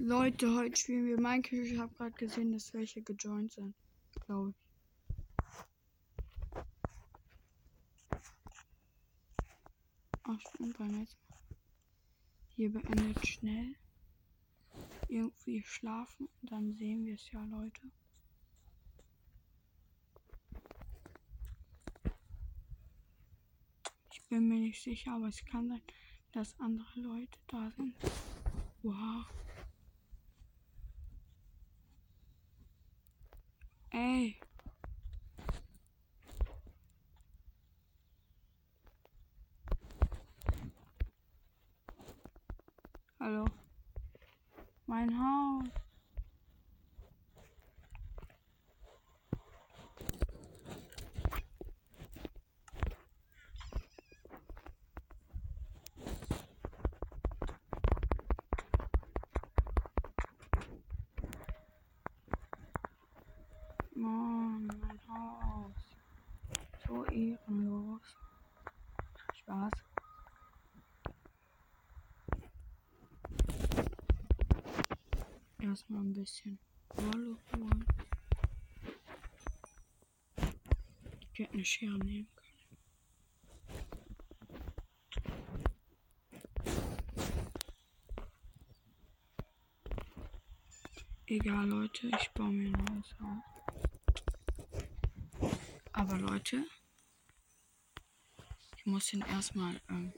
Leute, heute spielen wir Minecraft. Ich habe gerade gesehen, dass welche gejoint sind. Glaube ich. Ach, stimmt, beim nächsten Mal. Hier beendet schnell. Irgendwie schlafen. Dann sehen wir es ja, Leute. Ich bin mir nicht sicher, aber es kann sein, dass andere Leute da sind. Wow. Ey. Hallo. Mein Haus. Mann, mein Haus. So ehrenlos. Spaß. Erstmal ein bisschen Wolle holen. Ich hätte eine Schere nehmen können. Egal, Leute, ich baue mir ein neues Haus. Aber Leute, ich muss ihn erstmal. Ähm,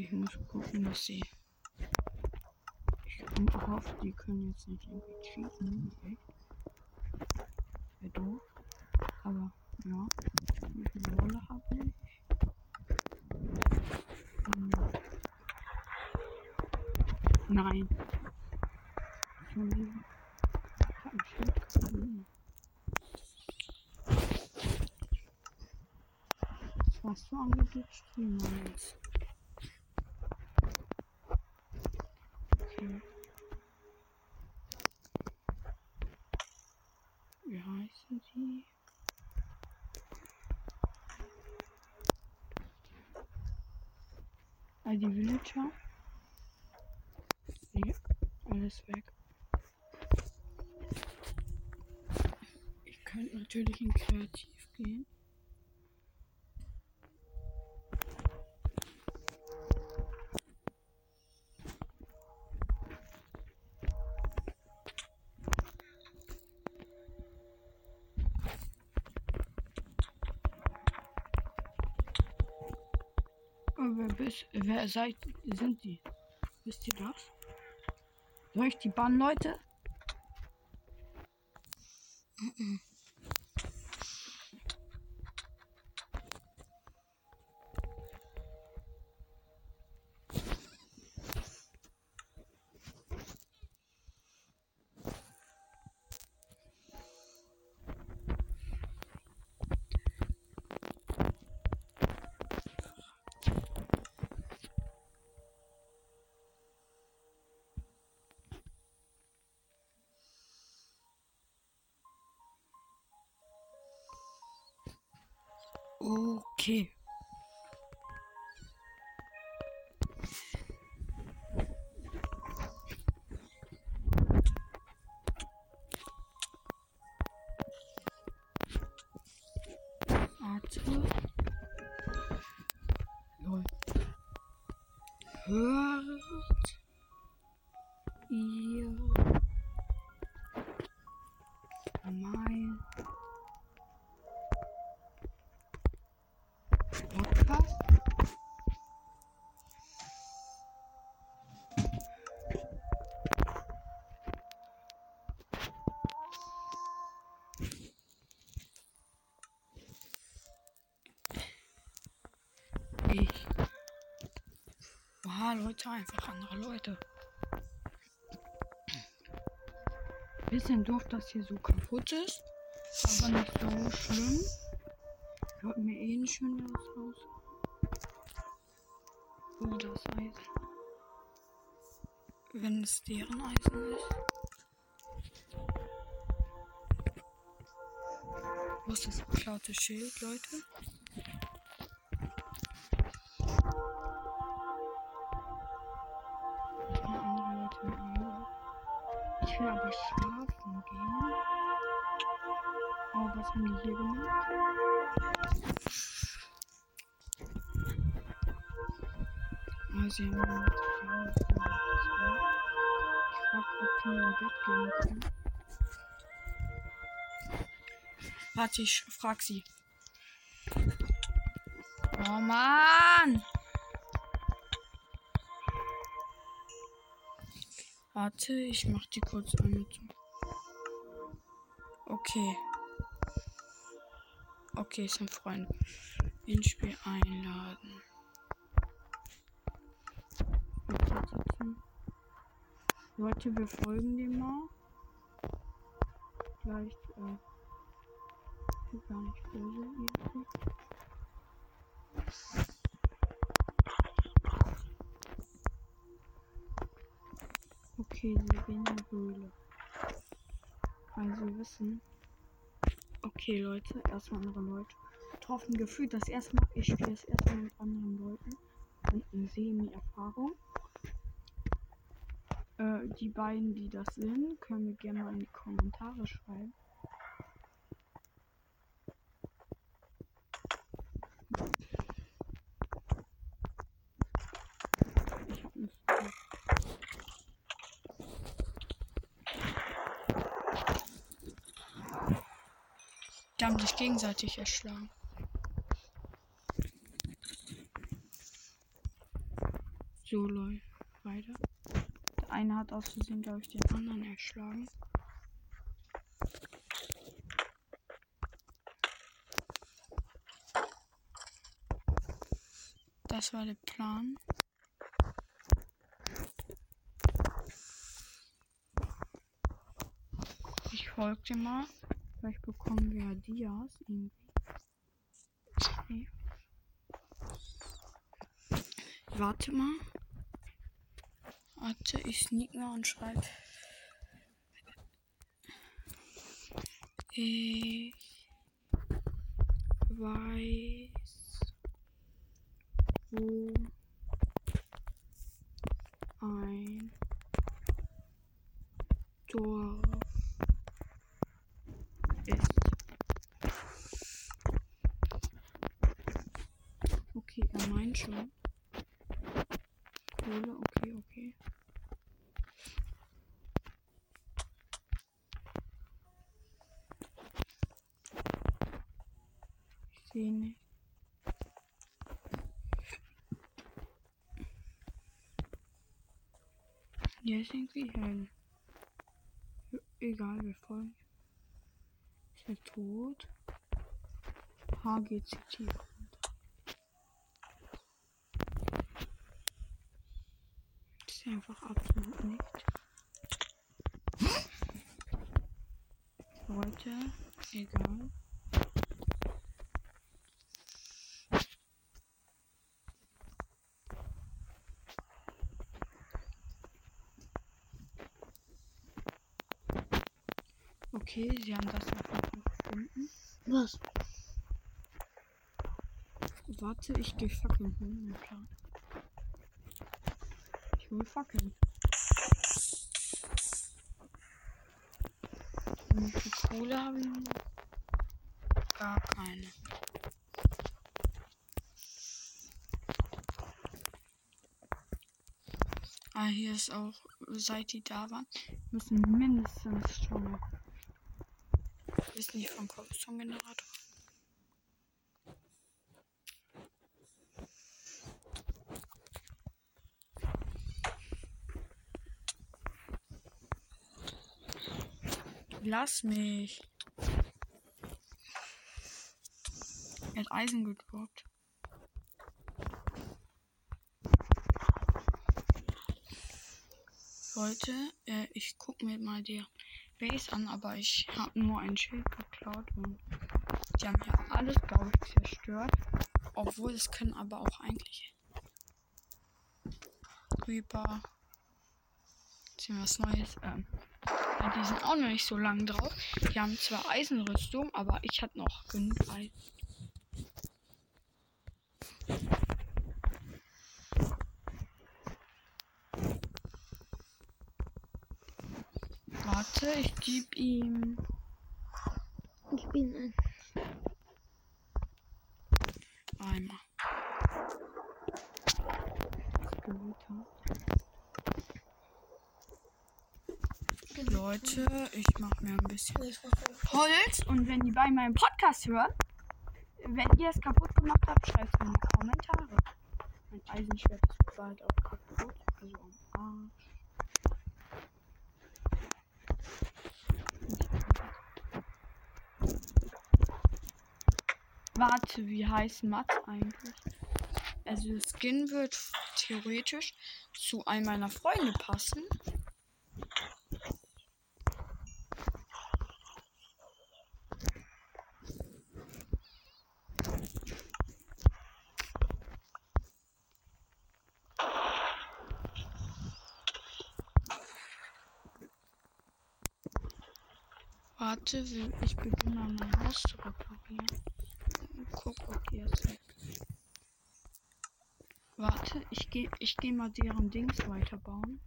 ich muss gucken, dass sie. Ich hoffe, die können jetzt nicht irgendwie cheaten. Okay. Wäre doof. Aber ja, wie viel Wolle habe ich? Ähm, Nein. Schon. Ich hab ein Schild gefunden. Was für angeblich Streamer jetzt? Okay. Wie heißen sie? Ah, die Villager. Nee, alles weg. Ich könnte natürlich in Kreativ gehen. Wer, bist, wer seid, sind die? Wisst ihr das? Soll ich die bannen, Leute? Okay. Warte. Oha, Leute, einfach andere Leute. Bisschen doof, dass hier so kaputt ist. Aber nicht so schlimm. Wollte mir eh ein schöneres Haus. Oh, das Eisen. Wenn es deren Eisen ist. Wo ist das geklaute Schild, Leute? Gemacht. Ich frag, ob die im Bett gehen können. Warte, ich frag sie. Oh Mann! Warte, ich mach die kurz an. Okay. Okay, ist ein Freund. Ins Spiel einladen. Leute, wir folgen dem mal. Vielleicht, äh, gar nicht böse. Okay, sie gehen in die Höhle. Also wir wissen. Okay, Leute, erstmal andere Leute. Getroffen gefühlt das erste Mal. Ich spiele das erste Mal mit anderen Leuten. Und eine Semi-Erfahrung. Äh, die beiden, die das sind, können wir gerne mal in die Kommentare schreiben. Die haben sich gegenseitig erschlagen. So läuft weiter. Eine hat aus Versehen, glaube ich, den anderen erschlagen. Das war der Plan. Ich folge mal. Vielleicht bekommen wir ja Dias irgendwie. Okay. Warte mal. Warte, ich sneak mal und schreibe. Ich weiß, wo ein Dorf meint schon. Kohle, okay, okay. Ich sehe nicht. Hier ist irgendwie hell. Egal, wir folgen. Ist er. Leute, egal. Okay, sie haben das gefunden. Was? Warte, ich gehe Fackeln holen. Klar. Cool Fackeln. Und die Kohle habe ich gar keine. Ah, hier ist auch, seit die da waren, müssen mindestens schon. Ist nicht vom Cobblestone-Generator. Lass mich. Er hat Eisen gedroppt. Leute, äh, ich guck mir mal die Base an, aber ich habe nur ein Schild geklaut und die haben ja alles, glaube ich, zerstört. Obwohl es können aber auch eigentlich Creeper. Sehen was Neues. Ähm, die sind auch noch nicht so lang drauf. Die haben zwar Eisenrüstung, aber ich hatte noch genug Eisen. Warte, ich gebe ihm. Ich bin ein. Leute, ich mache mir ein bisschen Holz und wenn die bei meinem Podcast hören, wenn ihr es kaputt gemacht habt, schreibt es in die Kommentare. Mein Eisenschwert ist bald auch kaputt, also am Arsch. Warte, wie heißt Mats eigentlich? Also Skin wird theoretisch zu einem meiner Freunde passen. Warte, ich beginne mal mein Haus zu reparieren. Guck, ob die jetzt. Warte, ich gehe ich geh mal deren Dings weiterbauen.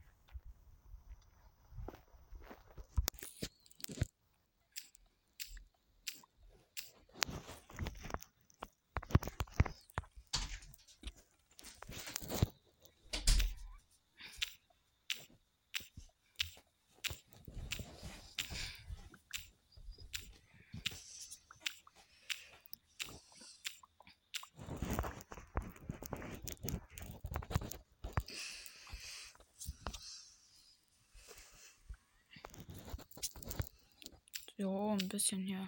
So, ein bisschen hier.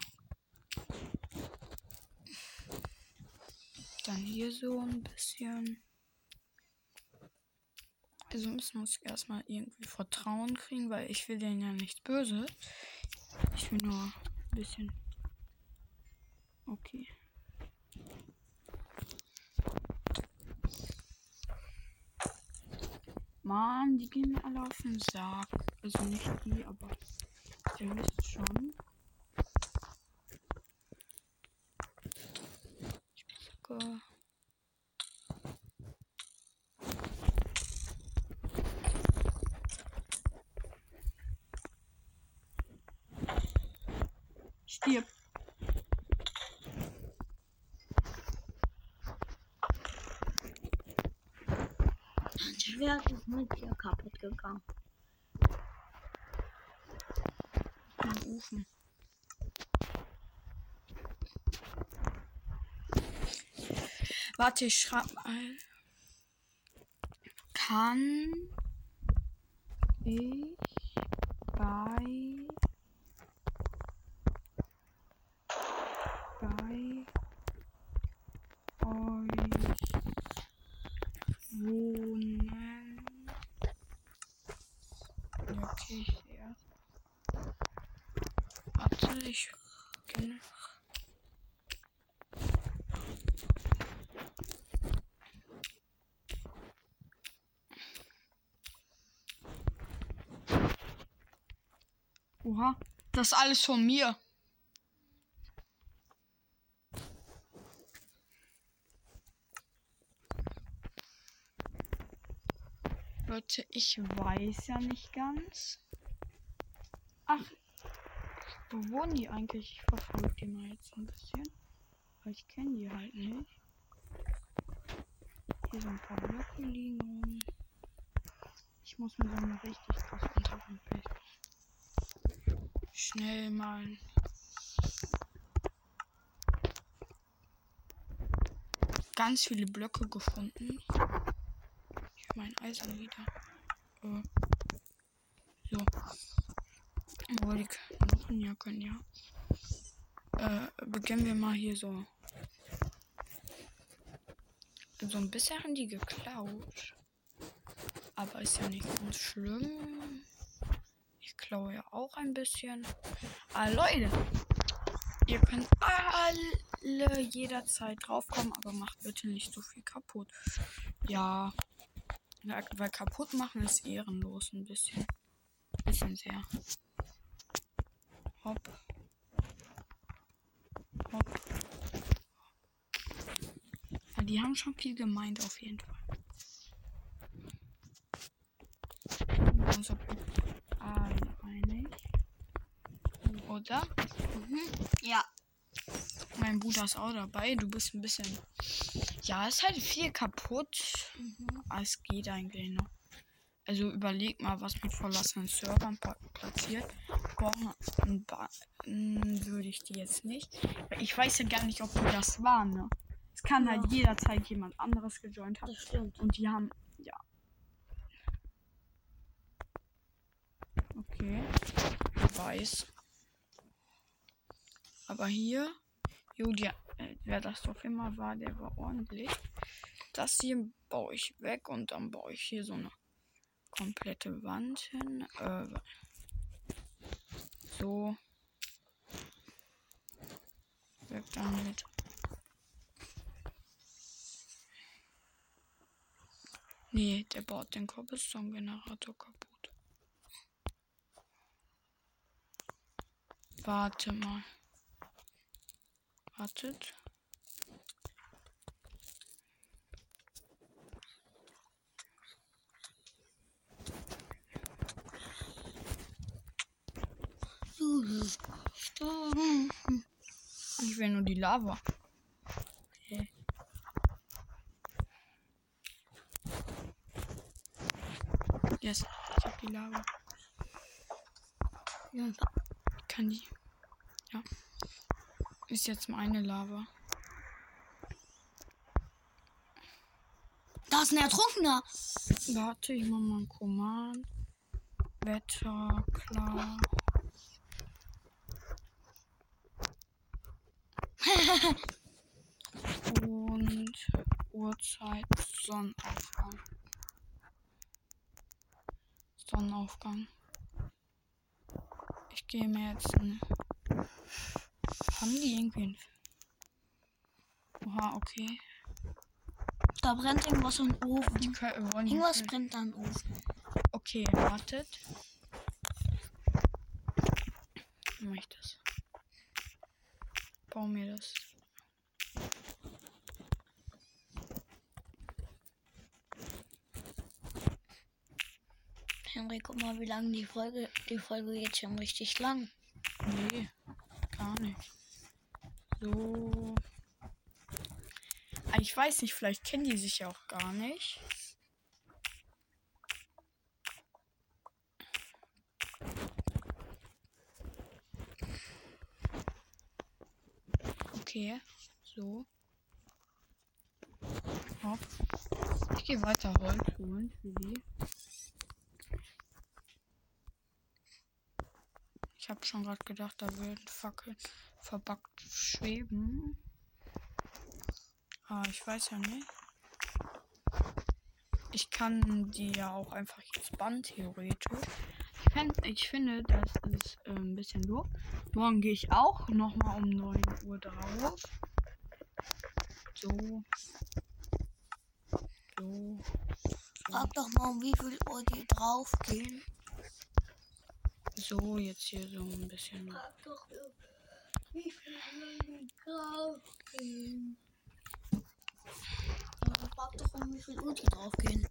Dann hier so ein bisschen. Also müssen wir uns erstmal irgendwie Vertrauen kriegen, weil ich will denen ja nichts Böses. Ich will nur ein bisschen. Okay. Mann, die gehen mir alle auf den Sack. Also nicht die, aber ihr wisst schon. Ich gucke. Stirb. Mein Schwert ist mit dir kaputt gegangen. Im Ofen. Warte, ich schreib mal. Kann ich bei bei euch wohnen? Ja, okay, ich sehe erst. Warte, ich kenne. Oha, das ist alles von mir. Leute, ich weiß ja nicht ganz. Ach, wo wohnen die eigentlich? Ich verfolge die mal jetzt ein bisschen. Aber ich kenne die halt nicht. Hier so ein paar Blöcke liegen. Ich muss mir so eine richtig krass unteren Schnell mal. Ganz viele Blöcke gefunden. Ich mein Eisen wieder. Äh. So. Obwohl die Knochen ja können, ja. Äh, beginnen wir mal hier so. So ein bisschen haben die geklaut. Aber ist ja nicht ganz schlimm. Klaue ja auch ein bisschen. Ah, Leute. Ihr könnt alle jederzeit draufkommen, aber macht bitte nicht so viel kaputt. Ja. Weil kaputt machen ist ehrenlos ein bisschen. Bisschen sehr. Hopp. Hopp. Die haben schon viel gemeint auf jeden Fall. Also alle Mhm. Ja. Mein Bruder ist auch dabei. Du bist ein bisschen. Ja, ist halt viel kaputt. Mhm. Aber es geht eigentlich noch. Also überleg mal, was mit verlassenen Servern pa- passiert. Ba Hm, würde ich die jetzt nicht. Ich weiß ja gar nicht, ob die das waren, ne? Es kann halt Ja. jederzeit jemand anderes gejoint haben. Das stimmt. Und die haben. Ja. Okay. Ich weiß. Aber hier. Die, äh, wer das doch immer war, der war ordentlich. Das hier baue ich weg und dann baue ich hier so eine komplette Wand hin. Äh, so. Weg damit. Nee, der baut den Cobblestone-Generator kaputt. Warte mal. Wartet. Ich will nur die Lava. Okay. Yes, ich hab die Lava. Ja. Kann die. Ja. Ist jetzt meine Lava. Da ist ein Ertrunkener. Warte, ich mach mal ein Command. Wetter, klar. Und Uhrzeit, Sonnenaufgang. Sonnenaufgang. Ich gehe mir jetzt ein. Haben die irgendwie. Oha, okay. Da brennt irgendwas im Ofen. können, Irgendwas vielleicht- brennt da im Ofen. Okay, wartet. Wie mache ich das? Bau mir das. Henry, guck mal, wie lang die Folge. Die Folge geht schon richtig lang. Nee, gar nicht. So. Ah, Ich weiß nicht, vielleicht kennen die sich ja auch gar nicht. Okay, so. Hopp. Ich gehe weiter Holz holen für die. Ich habe schon gerade gedacht, da würden Fackeln verbackt schweben. Aber ich weiß ja nicht. Ich kann die ja auch einfach jetzt bannen, theoretisch. Ich, fänd, ich finde, das ist äh, ein bisschen doof. Morgen gehe ich auch nochmal um 9 Uhr drauf. So. So. Frag doch mal, um wie viel Uhr die draufgehen. So, jetzt hier so ein bisschen. Frag doch, Uhr die draufgehen. Frag doch, um wie viel Uhr die draufgehen.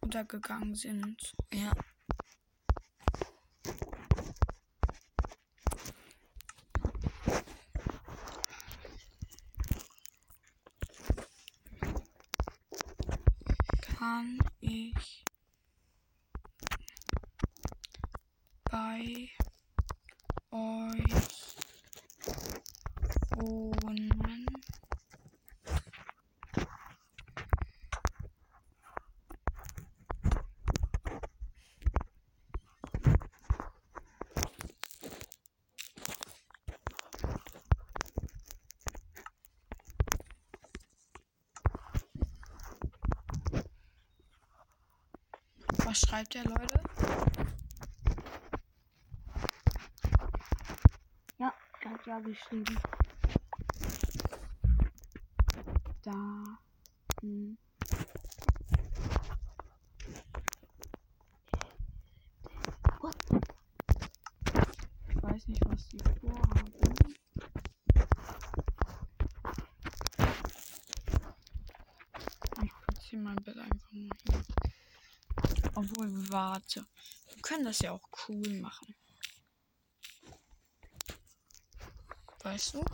untergegangen sind. Ja. Kann ich bei euch wohnen? Was schreibt der Leute? Ja, er hat ja geschrieben. Da. Hm. What? Ich weiß nicht, was die vorhaben. Ich einfach mal hier. Obwohl, warte. Wir können das ja auch cool machen. Weißt du?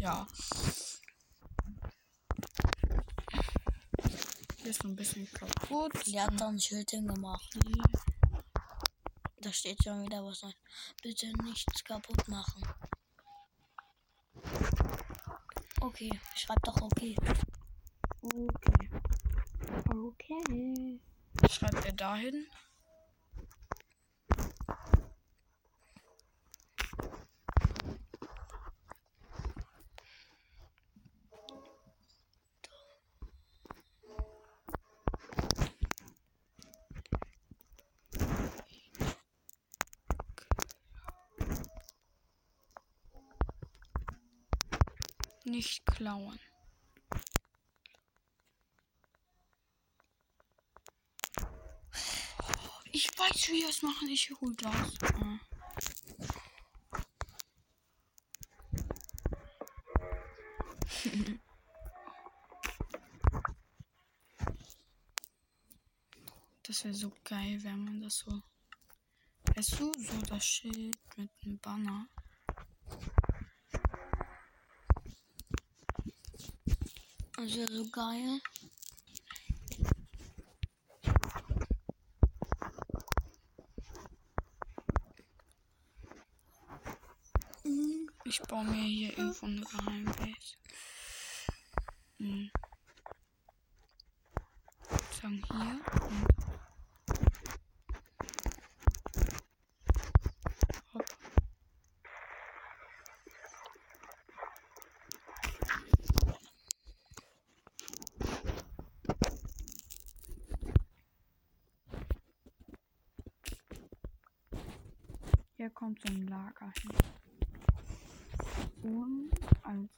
Ja. Hier ist ein bisschen kaputt. Die hat da ein Schild hingemacht. Da steht schon wieder was. Bitte nichts kaputt machen. Okay, schreib doch okay. Okay. Okay. Schreibt er dahin? Nicht klauen. Ich weiß, wie wir es machen. Ich hol das. Ah. Das wäre so geil, wenn man das so. Weißt du, so das Schild mit einem Banner. Das wäre so geil. Ich baue mir hier irgendwo eine Geheimbase. Hm. Sagen hier und. Hopp. Hier kommt hin. Und als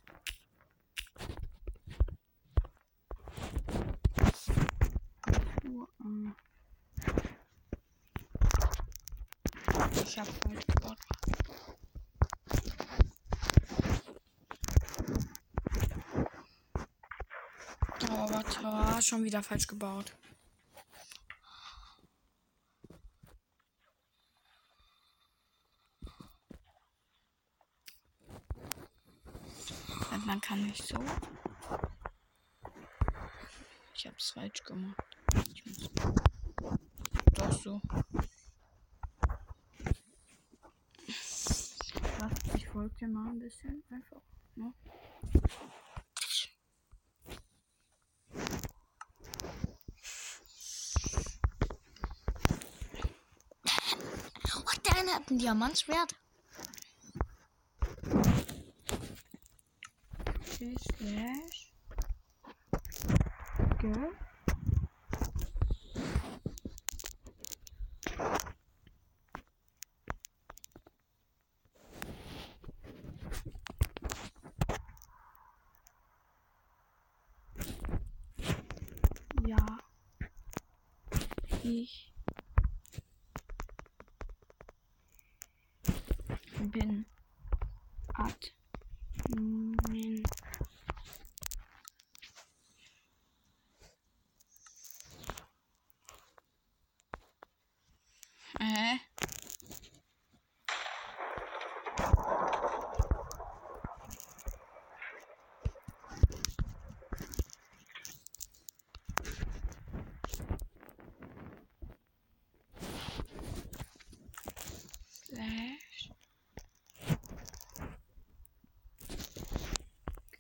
Natur, äh, Ich hab falsch gebaut. Oh, warte, ah, schon wieder falsch gebaut. Und Man kann nicht so. Ich hab's falsch gemacht. Ich muss doch so. Ich folge dir mal ein bisschen einfach. Ne? Oh, der eine hat ein Diamantschwert. Göster. Gör.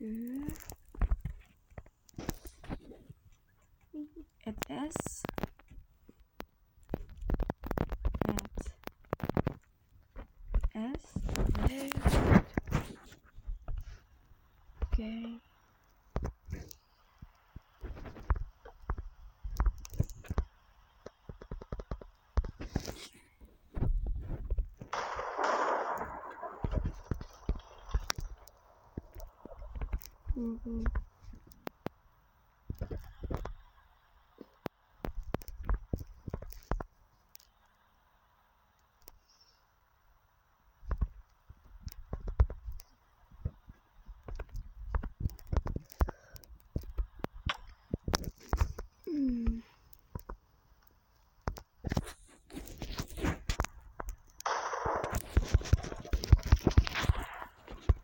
Mm-hmm. 음.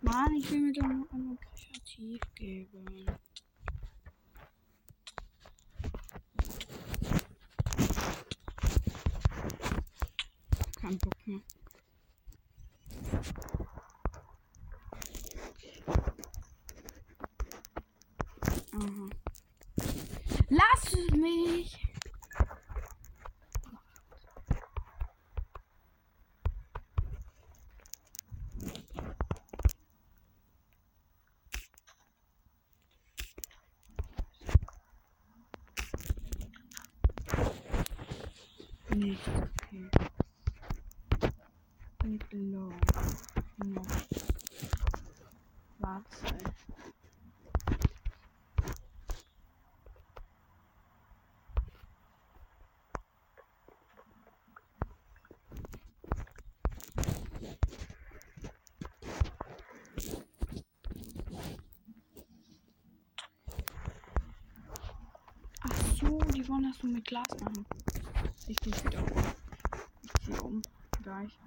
많이 힘이 좀 kreativ geben. Kein Bock mehr. Aha. Lass mich! Nicht okay. Nicht low. No. Warte. Ach so, die wollen das nur mit Glas machen. Ich gehe wieder um. Um. Gleich.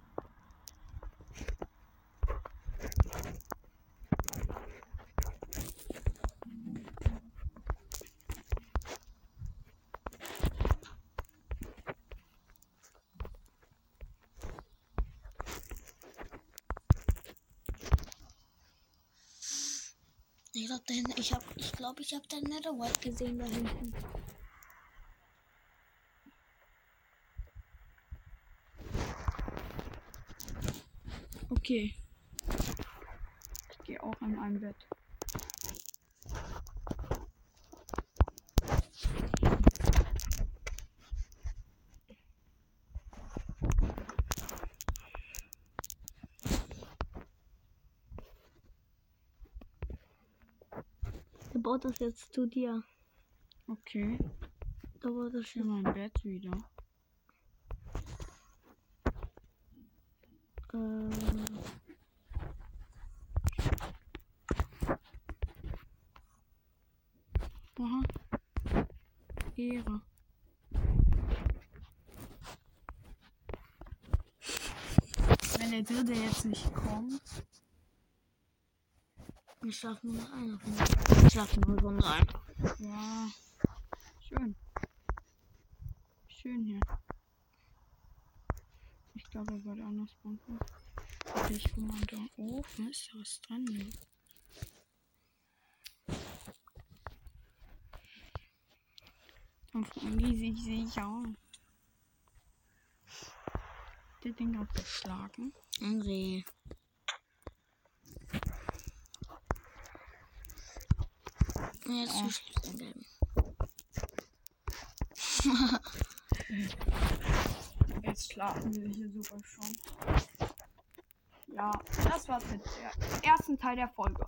Ich glaube, ich habe, ich glaube, ich habe da Netherwhite gesehen da hinten. Okay. Ich gehe auch in ein Bett. Der baut das jetzt zu dir. Okay. Da baut das will mein Bett wieder. Äh, Aha. Ehre. Wenn der dritte jetzt nicht kommt. wir schlafen nur von uns. Wir schlafen nur von rein. Ja. Schön. Schön hier. Ich glaube, er wird anders bunten. Ich guck mal da oben. Ist da was dran? Und die sich sicher. Der Ding hat geschlagen. André. Jetzt den gelben. Jetzt schlafen wir hier sogar schon. Ja, das war's mit der ersten Teil der Folge.